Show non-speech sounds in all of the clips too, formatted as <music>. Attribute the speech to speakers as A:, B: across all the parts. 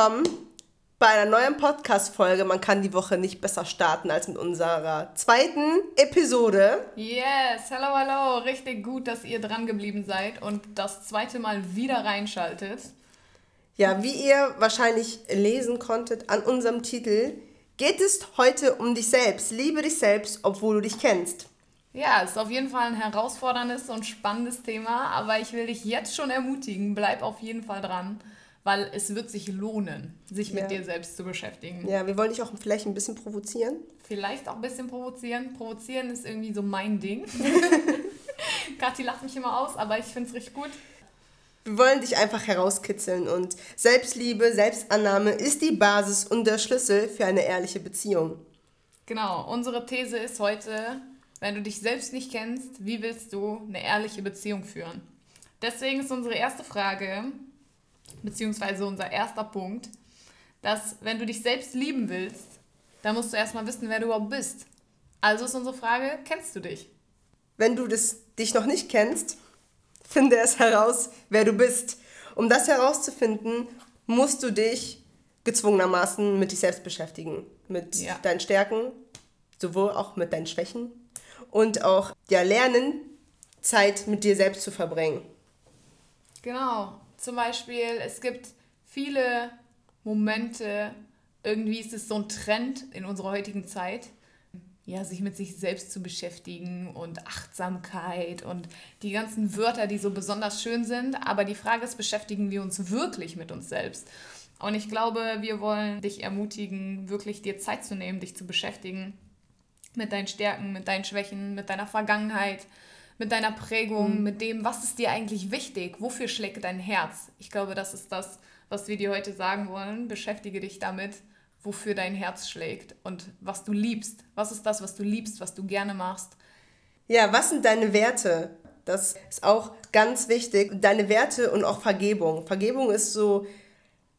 A: willkommen bei einer neuen Podcast-Folge. Man kann die Woche nicht besser starten als mit unserer zweiten Episode.
B: Yes, hello, hello. Richtig gut, dass ihr dran geblieben seid und das zweite Mal wieder reinschaltet.
A: Ja, wie ihr wahrscheinlich lesen konntet an unserem Titel, geht es heute um dich selbst. Liebe dich selbst, obwohl du dich kennst.
B: Ja, ist auf jeden Fall ein herausforderndes und spannendes Thema, aber ich will dich jetzt schon ermutigen, bleib auf jeden Fall dran, weil es wird sich lohnen, sich mit
A: Ja.
B: dir selbst zu beschäftigen.
A: Ja, wir wollen dich auch vielleicht ein bisschen provozieren.
B: Vielleicht auch ein bisschen provozieren. Provozieren ist irgendwie so mein Ding. <laughs> Kathi lacht mich immer aus, aber ich finde es richtig gut.
A: Wir wollen dich einfach herauskitzeln und Selbstliebe, Selbstannahme ist die Basis und der Schlüssel für eine ehrliche Beziehung.
B: Genau, unsere These ist heute, wenn du dich selbst nicht kennst, wie willst du eine ehrliche Beziehung führen? Deswegen ist unsere erste Frage, beziehungsweise unser erster Punkt, dass wenn du dich selbst lieben willst, dann musst du erstmal wissen, wer du überhaupt bist. Also ist unsere Frage, kennst du dich?
A: Wenn du das, dich noch nicht kennst, <laughs> finde es heraus, wer du bist. Um das herauszufinden, musst du dich gezwungenermaßen mit dich selbst beschäftigen. Mit
B: Ja.
A: deinen Stärken, sowohl auch mit deinen Schwächen. Und auch ja, lernen, Zeit mit dir selbst zu verbringen.
B: Genau. Zum Beispiel, es gibt viele Momente, irgendwie ist es so ein Trend in unserer heutigen Zeit, ja, sich mit sich selbst zu beschäftigen und Achtsamkeit und die ganzen Wörter, die so besonders schön sind. Aber die Frage ist, beschäftigen wir uns wirklich mit uns selbst? Und ich glaube, wir wollen dich ermutigen, wirklich dir Zeit zu nehmen, dich zu beschäftigen mit deinen Stärken, mit deinen Schwächen, mit deiner Vergangenheit, mit deiner Prägung, mit dem, was ist dir eigentlich wichtig, wofür schlägt dein Herz. Ich glaube, das ist das, was wir dir heute sagen wollen. Beschäftige dich damit, wofür dein Herz schlägt und was du liebst. Was ist das, was du liebst, was du gerne machst?
A: Ja, was sind deine Werte? Das ist auch ganz wichtig. Deine Werte und auch Vergebung. Vergebung ist so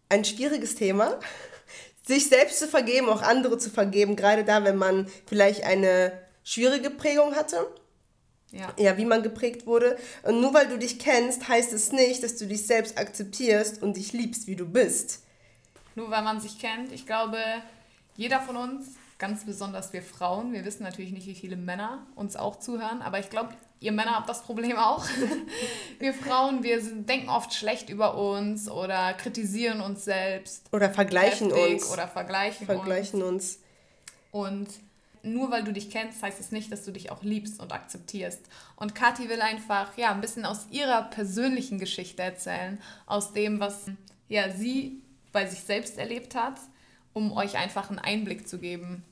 A: ein schwieriges Thema. <laughs> Sich selbst zu vergeben, auch andere zu vergeben, gerade da, wenn man vielleicht eine schwierige Prägung hatte.
B: Ja.
A: Ja, wie man geprägt wurde. Und nur weil du dich kennst, heißt es nicht, dass du dich selbst akzeptierst und dich liebst, wie du bist.
B: Nur weil man sich kennt. Ich glaube, jeder von uns, ganz besonders wir Frauen, wir wissen natürlich nicht, wie viele Männer uns auch zuhören, aber ich glaube, ihr Männer habt das Problem auch. <laughs> wir Frauen, wir sind, denken oft schlecht über uns oder kritisieren uns selbst.
A: Oder vergleichen uns.
B: Oder vergleichen,
A: vergleichen uns.
B: uns. Und nur weil du dich kennst, heißt es nicht, dass du dich auch liebst und akzeptierst. Und Kathi will einfach ja, ein bisschen aus ihrer persönlichen Geschichte erzählen, aus dem, was ja, sie bei sich selbst erlebt hat, um euch einfach einen Einblick zu geben.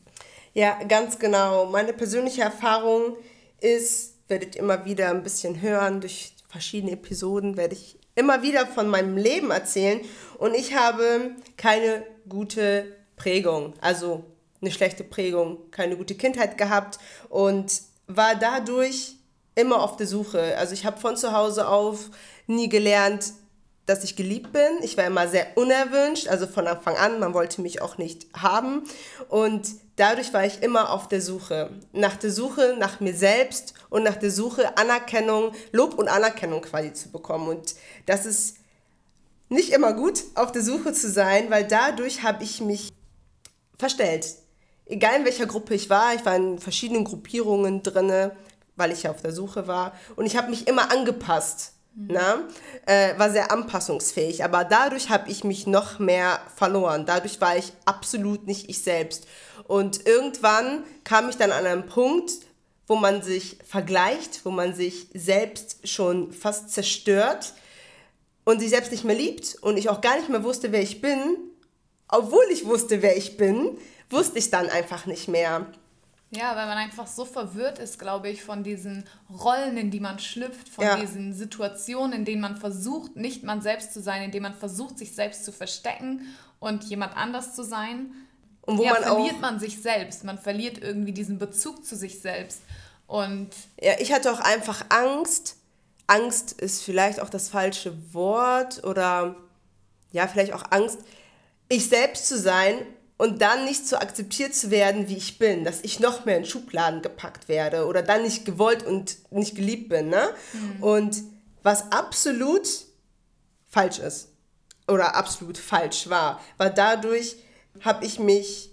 A: Ja, ganz genau. Meine persönliche Erfahrung ist, werdet immer wieder ein bisschen hören, durch verschiedene Episoden werde ich immer wieder von meinem Leben erzählen. Und ich habe keine gute Prägung, also eine schlechte Prägung, keine gute Kindheit gehabt und war dadurch immer auf der Suche. Also ich habe von zu Hause auf nie gelernt, dass ich geliebt bin. Ich war immer sehr unerwünscht, also von Anfang an, man wollte mich auch nicht haben. Und dadurch war ich immer auf der Suche. Nach der Suche nach mir selbst und nach der Suche Anerkennung, Lob und Anerkennung quasi zu bekommen. Und das ist nicht immer gut, auf der Suche zu sein, weil dadurch habe ich mich verstellt. Egal in welcher Gruppe ich war, ich war in verschiedenen Gruppierungen drinne, weil ich ja auf der Suche war. Und ich habe mich immer angepasst. Na? Äh, war sehr anpassungsfähig, aber dadurch habe ich mich noch mehr verloren. Dadurch war ich absolut nicht ich selbst. Und irgendwann kam ich dann an einen Punkt, wo man sich vergleicht, wo man sich selbst schon fast zerstört und sich selbst nicht mehr liebt und ich auch gar nicht mehr wusste, wer ich bin. Obwohl ich wusste, wer ich bin, wusste ich dann einfach nicht mehr.
B: Ja, weil man einfach so verwirrt ist, glaube ich, von diesen Rollen, in die man schlüpft, von
A: Ja.
B: diesen Situationen, in denen man versucht, nicht man selbst zu sein, in denen man versucht, sich selbst zu verstecken und jemand anders zu sein.
A: Und wo
B: ja,
A: man
B: verliert
A: auch,
B: man sich selbst. Man verliert irgendwie diesen Bezug zu sich selbst. Und
A: ja, ich hatte auch einfach Angst. Angst ist vielleicht auch das falsche Wort oder ja, vielleicht auch Angst, ich selbst zu sein und dann nicht so akzeptiert zu werden, wie ich bin, dass ich noch mehr in Schubladen gepackt werde oder dann nicht gewollt und nicht geliebt bin. Ne? Und was absolut falsch ist. oder absolut falsch war. Weil dadurch habe ich mich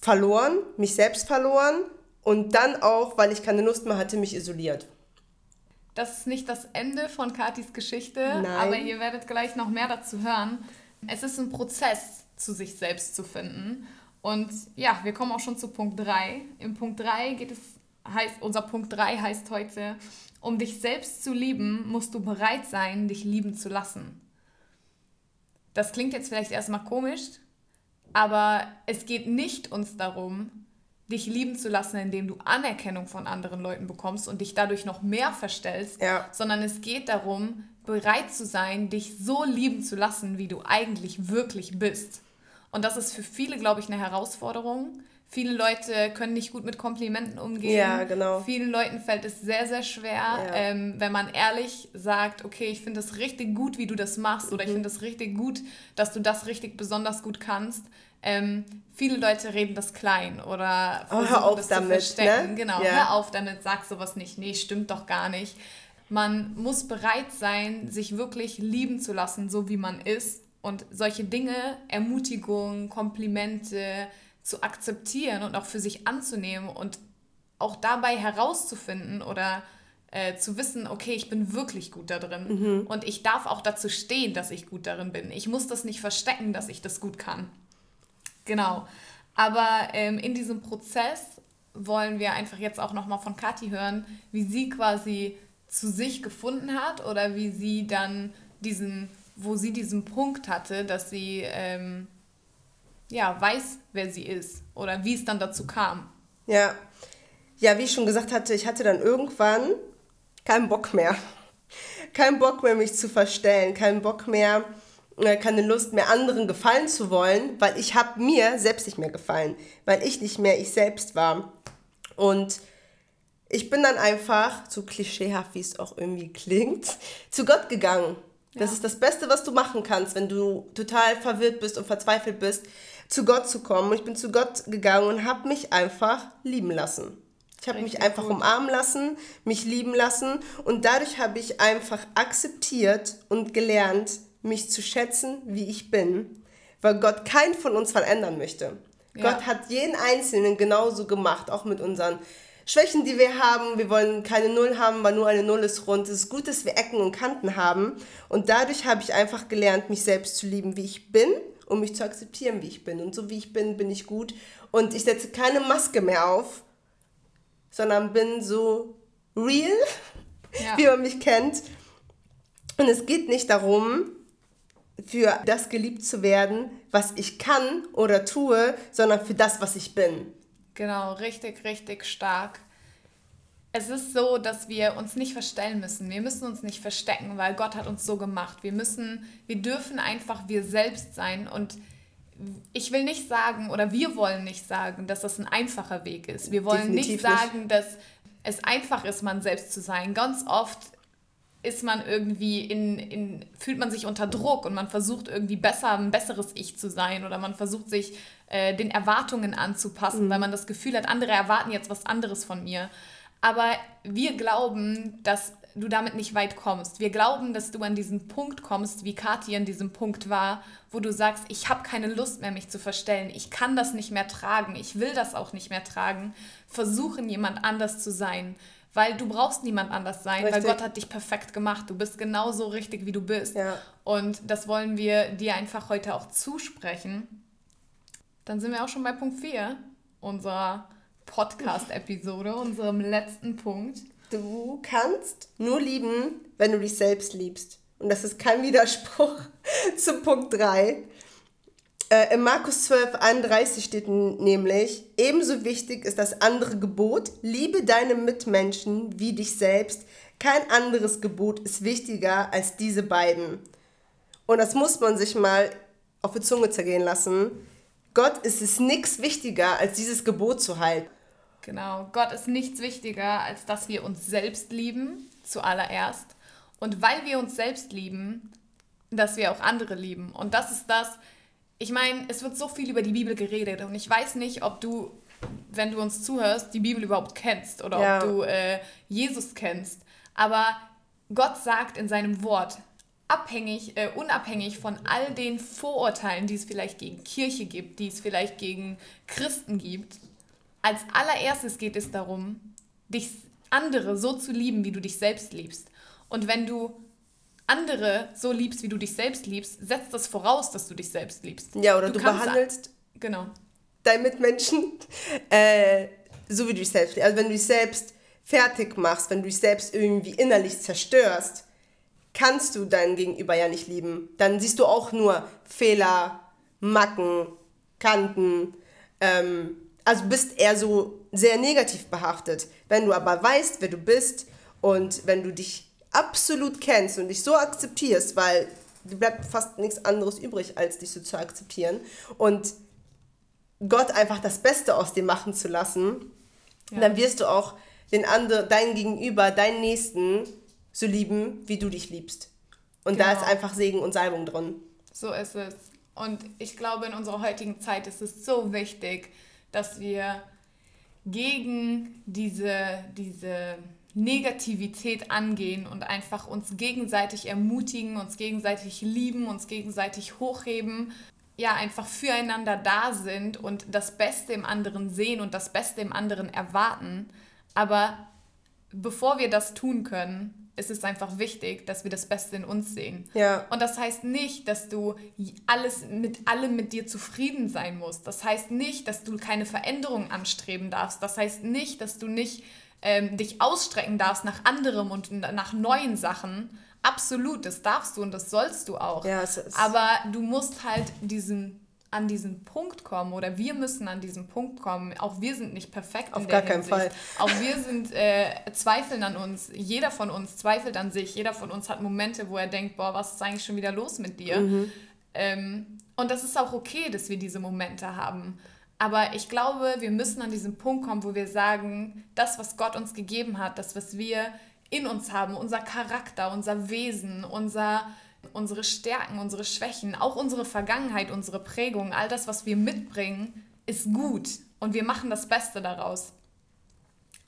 A: verloren, mich selbst verloren und dann auch, weil ich keine Lust mehr hatte, mich isoliert.
B: Das ist nicht das Ende von Katis Geschichte, Nein. aber ihr werdet gleich noch mehr dazu hören. Es ist ein Prozess, zu sich selbst zu finden. Und ja, wir kommen auch schon zu Punkt 3. Im Punkt 3 geht es, heißt, unser Punkt 3 heißt heute, um dich selbst zu lieben, musst du bereit sein, dich lieben zu lassen. Das klingt jetzt vielleicht erstmal komisch, aber es geht nicht uns darum, dich lieben zu lassen, indem du Anerkennung von anderen Leuten bekommst und dich dadurch noch mehr verstellst, ja. sondern es geht darum, bereit zu sein, dich so lieben zu lassen, wie du eigentlich wirklich bist. Und das ist für viele, glaube ich, eine Herausforderung. Viele Leute können nicht gut mit Komplimenten umgehen. Ja, genau. Vielen Leuten fällt es sehr, sehr schwer, ja. ähm, wenn man ehrlich sagt, okay, ich finde das richtig gut, wie du das machst, oder mhm. ich finde das richtig gut, dass du das richtig besonders gut kannst. Ähm, viele Leute reden das klein oder versuchen oh, hör auf das damit, zu verstecken. Ne? Genau, ja. hör auf damit, sag sowas nicht. Nee, stimmt doch gar nicht. Man muss bereit sein, sich wirklich lieben zu lassen, so wie man ist und solche Dinge, Ermutigung, Komplimente zu akzeptieren und auch für sich anzunehmen und auch dabei herauszufinden oder äh, zu wissen, okay, ich bin wirklich gut da drin mhm. und ich darf auch dazu stehen, dass ich gut darin bin. Ich muss das nicht verstecken, dass ich das gut kann. Genau. Aber ähm, in diesem Prozess wollen wir einfach jetzt auch nochmal von Kathi hören, wie sie quasi zu sich gefunden hat oder wie sie dann diesen wo sie diesen Punkt hatte, dass sie ähm, ja, weiß, wer sie ist oder wie es dann dazu kam.
A: Ja. Ja, wie ich schon gesagt hatte, ich hatte dann irgendwann keinen Bock mehr. <laughs> Keinen Bock mehr, mich zu verstellen, keinen Bock mehr, äh, keine Lust mehr, anderen gefallen zu wollen, weil ich habe mir selbst nicht mehr gefallen, weil ich nicht mehr ich selbst war. Und ich bin dann einfach, so klischeehaft wie es auch irgendwie klingt, <laughs> zu Gott gegangen das ist das Beste, was du machen kannst, wenn du total verwirrt bist und verzweifelt bist, zu Gott zu kommen. Und ich bin zu Gott gegangen und habe mich einfach lieben lassen. Ich habe mich einfach gut. umarmen lassen, mich lieben lassen und dadurch habe ich einfach akzeptiert und gelernt, mich zu schätzen, wie ich bin, weil Gott keinen von uns verändern möchte. Ja. Gott hat jeden Einzelnen genauso gemacht, auch mit unseren Schwächen, die wir haben. Wir wollen keine Null haben, weil nur eine Null ist rund. Es ist gut, dass wir Ecken und Kanten haben. Und dadurch habe ich einfach gelernt, mich selbst zu lieben, wie ich bin und mich zu akzeptieren, wie ich bin. Und so wie ich bin, bin ich gut. Und ich setze keine Maske mehr auf, sondern bin so real, ja. wie man mich kennt. Und es geht nicht darum, für das geliebt zu werden, was ich kann oder tue, sondern für das, was ich bin.
B: Genau, richtig, richtig stark. Es ist so, dass wir uns nicht verstellen müssen. Wir müssen uns nicht verstecken, weil Gott hat uns so gemacht. Wir müssen, wir dürfen einfach wir selbst sein und ich will nicht sagen oder wir wollen nicht sagen, dass das ein einfacher Weg ist. Wir wollen Definitiv nicht sagen, nicht. dass es einfach ist, man selbst zu sein. Ganz oft ist man irgendwie in, in, fühlt man sich unter Druck und man versucht irgendwie besser, ein besseres Ich zu sein oder man versucht sich äh, den Erwartungen anzupassen, mhm. weil man das Gefühl hat, andere erwarten jetzt was anderes von mir. Aber wir glauben, dass du damit nicht weit kommst. Wir glauben, dass du an diesen Punkt kommst, wie Kathi an diesem Punkt war, wo du sagst, ich habe keine Lust mehr, mich zu verstellen. Ich kann das nicht mehr tragen. Ich will das auch nicht mehr tragen. Versuchen, jemand anders zu sein weil du brauchst niemand anders sein, richtig. weil Gott hat dich perfekt gemacht. Du bist genauso richtig, wie du bist. Ja. Und das wollen wir dir einfach heute auch zusprechen. Dann sind wir auch schon bei Punkt 4 unserer Podcast-Episode, unserem letzten Punkt.
A: Du kannst nur lieben, wenn du dich selbst liebst. Und das ist kein Widerspruch <laughs> zu Punkt 3. Äh, in Markus 12, 31 steht nämlich, ebenso wichtig ist das andere Gebot, liebe deine Mitmenschen wie dich selbst. Kein anderes Gebot ist wichtiger als diese beiden. Und das muss man sich mal auf die Zunge zergehen lassen. Gott ist es nichts wichtiger, als dieses Gebot zu halten.
B: Genau, Gott ist nichts wichtiger, als dass wir uns selbst lieben, zuallererst. Und weil wir uns selbst lieben, dass wir auch andere lieben. Und das ist das, ich meine, es wird so viel über die Bibel geredet und ich weiß nicht, ob du, wenn du uns zuhörst, die Bibel überhaupt kennst oder ja. ob du äh, Jesus kennst. Aber Gott sagt in seinem Wort, abhängig, äh, unabhängig von all den Vorurteilen, die es vielleicht gegen Kirche gibt, die es vielleicht gegen Christen gibt, als allererstes geht es darum, dich andere so zu lieben, wie du dich selbst liebst. Und wenn du andere so liebst, wie du dich selbst liebst, setzt das voraus, dass du dich selbst liebst.
A: Ja, oder
B: du,
A: du behandelst
B: genau.
A: deine Mitmenschen <laughs> äh, so, wie du dich selbst liebst. Also wenn du dich selbst fertig machst, wenn du dich selbst irgendwie innerlich zerstörst, kannst du deinen Gegenüber ja nicht lieben. Dann siehst du auch nur Fehler, Macken, Kanten. Ähm, also bist eher so sehr negativ behaftet. Wenn du aber weißt, wer du bist und wenn du dich absolut kennst und dich so akzeptierst, weil dir bleibt fast nichts anderes übrig, als dich so zu akzeptieren und Gott einfach das Beste aus dir machen zu lassen, ja. dann wirst du auch den anderen, deinen Gegenüber, deinen Nächsten so lieben, wie du dich liebst. Und genau. da ist einfach Segen und Salbung drin.
B: So ist es. Und ich glaube, in unserer heutigen Zeit ist es so wichtig, dass wir gegen diese, diese Negativität angehen und einfach uns gegenseitig ermutigen, uns gegenseitig lieben, uns gegenseitig hochheben, ja, einfach füreinander da sind und das Beste im anderen sehen und das Beste im anderen erwarten. Aber bevor wir das tun können, ist es einfach wichtig, dass wir das Beste in uns sehen. Ja. Und das heißt nicht, dass du alles mit allem mit dir zufrieden sein musst. Das heißt nicht, dass du keine Veränderung anstreben darfst. Das heißt nicht, dass du nicht ähm, dich ausstrecken darfst nach anderem und nach neuen Sachen. Absolut, das darfst du und das sollst du auch. Ja, Aber du musst halt diesen an diesen Punkt kommen oder wir müssen an diesen Punkt kommen. Auch wir sind nicht perfekt. Auf gar keinen Fall. Auch wir sind äh, zweifeln an uns. Jeder von uns zweifelt an sich. Jeder von uns hat Momente, wo er denkt, boah, was ist eigentlich schon wieder los mit dir? Mhm. Ähm, und das ist auch okay, dass wir diese Momente haben. Aber ich glaube, wir müssen an diesen Punkt kommen, wo wir sagen, das, was Gott uns gegeben hat, das, was wir in uns haben, unser Charakter, unser Wesen, unser unsere Stärken, unsere Schwächen, auch unsere Vergangenheit, unsere Prägung, all das, was wir mitbringen, ist gut und wir machen das Beste daraus.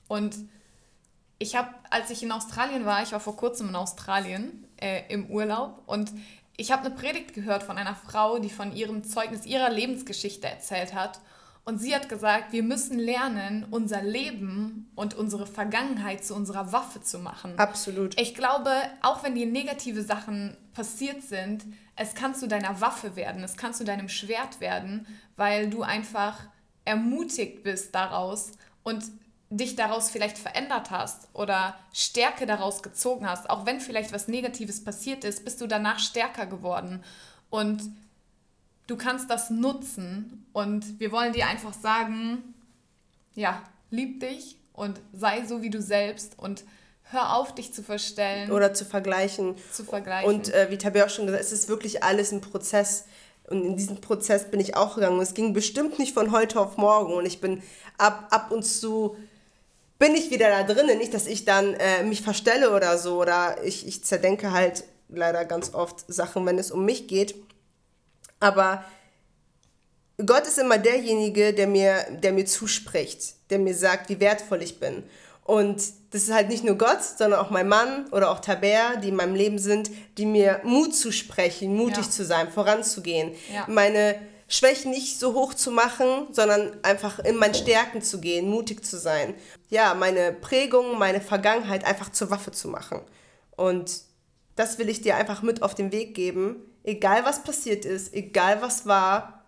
B: Und ich habe, als ich in Australien war, ich war vor kurzem in Australien äh, im Urlaub und ich habe eine Predigt gehört von einer Frau, die von ihrem Zeugnis ihrer Lebensgeschichte erzählt hat. Und sie hat gesagt, wir müssen lernen, unser Leben und unsere Vergangenheit zu unserer Waffe zu machen. Absolut. Ich glaube, auch wenn dir negative Sachen passiert sind, es kann zu deiner Waffe werden, es kann zu deinem Schwert werden, weil du einfach ermutigt bist daraus und dich daraus vielleicht verändert hast oder Stärke daraus gezogen hast. Auch wenn vielleicht was Negatives passiert ist, bist du danach stärker geworden. Und du kannst das nutzen und wir wollen dir einfach sagen, ja, lieb dich und sei so wie du selbst und hör auf, dich zu verstellen.
A: Oder zu vergleichen. Zu vergleichen. Und äh, wie Tabi auch schon gesagt hat, es ist wirklich alles ein Prozess. Und in diesen Prozess bin ich auch gegangen. Und es ging bestimmt nicht von heute auf morgen. Und ich bin ab, ab und zu bin ich wieder da drinnen. Nicht, dass ich dann äh, mich verstelle oder so. Oder ich, ich zerdenke halt leider ganz oft Sachen, wenn es um mich geht. Aber Gott ist immer derjenige, der mir, der mir zuspricht, der mir sagt, wie wertvoll ich bin. Und das ist halt nicht nur Gott, sondern auch mein Mann oder auch Taber, die in meinem Leben sind, die mir Mut zusprechen, mutig ja. zu sein, voranzugehen. Ja. Meine Schwächen nicht so hoch zu machen, sondern einfach in meinen Stärken zu gehen, mutig zu sein. Ja, meine Prägung, meine Vergangenheit einfach zur Waffe zu machen. Und das will ich dir einfach mit auf den Weg geben egal was passiert ist, egal was war,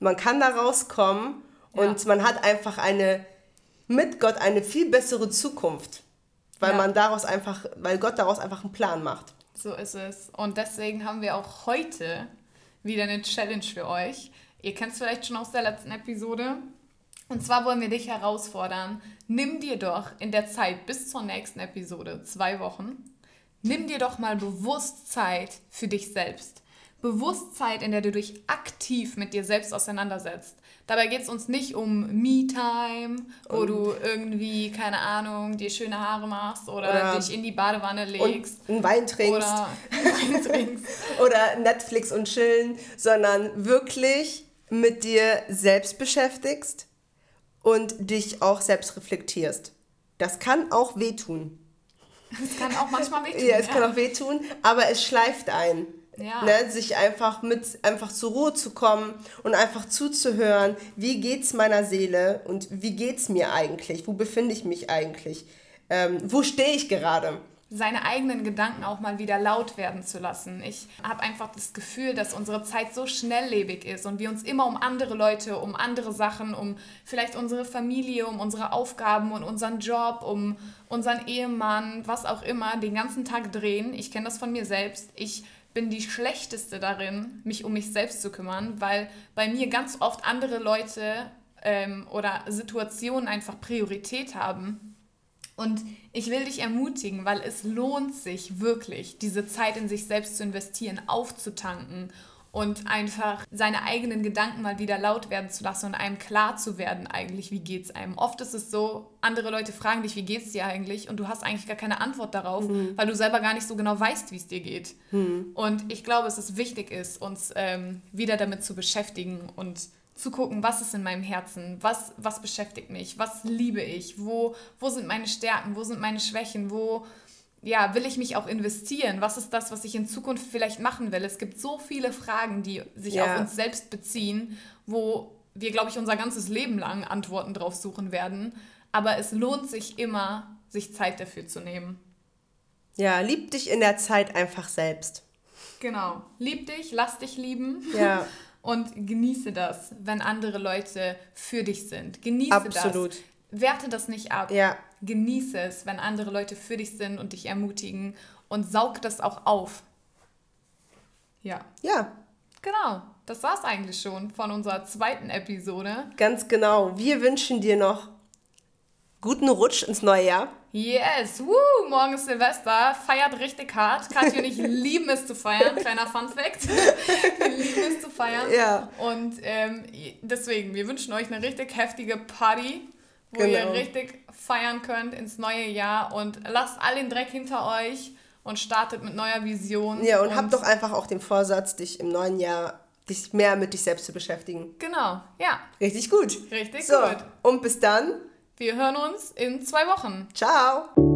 A: man kann da rauskommen ja. und man hat einfach eine, mit Gott eine viel bessere Zukunft, weil ja. man daraus einfach, weil Gott daraus einfach einen Plan macht.
B: So ist es. Und deswegen haben wir auch heute wieder eine Challenge für euch. Ihr kennt es vielleicht schon aus der letzten Episode. Und zwar wollen wir dich herausfordern, nimm dir doch in der Zeit bis zur nächsten Episode, zwei Wochen, nimm dir doch mal bewusst Zeit für dich selbst. Bewusstheit, in der du dich aktiv mit dir selbst auseinandersetzt. Dabei geht es uns nicht um Me-Time, wo und du irgendwie, keine Ahnung, dir schöne Haare machst oder, oder dich in die Badewanne legst. Und einen Wein trinkst.
A: Oder, Wein <laughs> trinkst. oder Netflix und chillen, sondern wirklich mit dir selbst beschäftigst und dich auch selbst reflektierst. Das kann auch wehtun.
B: Es kann auch manchmal <laughs> wehtun.
A: Ja, es kann auch wehtun, aber es schleift ein.
B: Ja.
A: Ne, sich einfach mit einfach zur Ruhe zu kommen und einfach zuzuhören, wie geht's meiner Seele und wie geht's mir eigentlich, wo befinde ich mich eigentlich, ähm, wo stehe ich gerade
B: seine eigenen Gedanken auch mal wieder laut werden zu lassen. Ich habe einfach das Gefühl, dass unsere Zeit so schnelllebig ist und wir uns immer um andere Leute, um andere Sachen, um vielleicht unsere Familie, um unsere Aufgaben und unseren Job, um unseren Ehemann, was auch immer, den ganzen Tag drehen. Ich kenne das von mir selbst. Ich bin die schlechteste darin, mich um mich selbst zu kümmern, weil bei mir ganz oft andere Leute ähm, oder Situationen einfach Priorität haben und ich will dich ermutigen, weil es lohnt sich wirklich, diese Zeit in sich selbst zu investieren, aufzutanken und einfach seine eigenen Gedanken mal wieder laut werden zu lassen und einem klar zu werden eigentlich, wie geht es einem. Oft ist es so, andere Leute fragen dich, wie geht es dir eigentlich und du hast eigentlich gar keine Antwort darauf, mhm. weil du selber gar nicht so genau weißt, wie es dir geht. Mhm. Und ich glaube, dass es wichtig ist, uns ähm, wieder damit zu beschäftigen und zu gucken, was ist in meinem Herzen, was, was beschäftigt mich, was liebe ich, wo, wo sind meine Stärken, wo sind meine Schwächen, wo ja, will ich mich auch investieren, was ist das, was ich in Zukunft vielleicht machen will. Es gibt so viele Fragen, die sich ja. auf uns selbst beziehen, wo wir, glaube ich, unser ganzes Leben lang Antworten drauf suchen werden. Aber es lohnt sich immer, sich Zeit dafür zu nehmen.
A: Ja, lieb dich in der Zeit einfach selbst.
B: Genau. Lieb dich, lass dich lieben. Ja. <laughs> und genieße das, wenn andere Leute für dich sind. Genieße Absolut. das. Werte das nicht ab. Ja. Genieße es, wenn andere Leute für dich sind und dich ermutigen und saug das auch auf. Ja. Ja. Genau. Das war es eigentlich schon von unserer zweiten Episode.
A: Ganz genau. Wir wünschen dir noch guten Rutsch ins neue Jahr.
B: Yes, woo, morgen ist Silvester, feiert richtig hart. Katja und ich <laughs> lieben es zu feiern, kleiner Fun Fact. <laughs> Wir lieben es zu feiern. Ja. Und ähm, deswegen, wir wünschen euch eine richtig heftige Party, wo genau. ihr richtig feiern könnt ins neue Jahr und lasst all den Dreck hinter euch und startet mit neuer Vision.
A: Ja, und, und habt doch einfach auch den Vorsatz, dich im neuen Jahr dich mehr mit dich selbst zu beschäftigen.
B: Genau, ja.
A: Richtig gut.
B: Richtig
A: so, gut. Und bis dann.
B: Wir hören uns in zwei Wochen.
A: Ciao.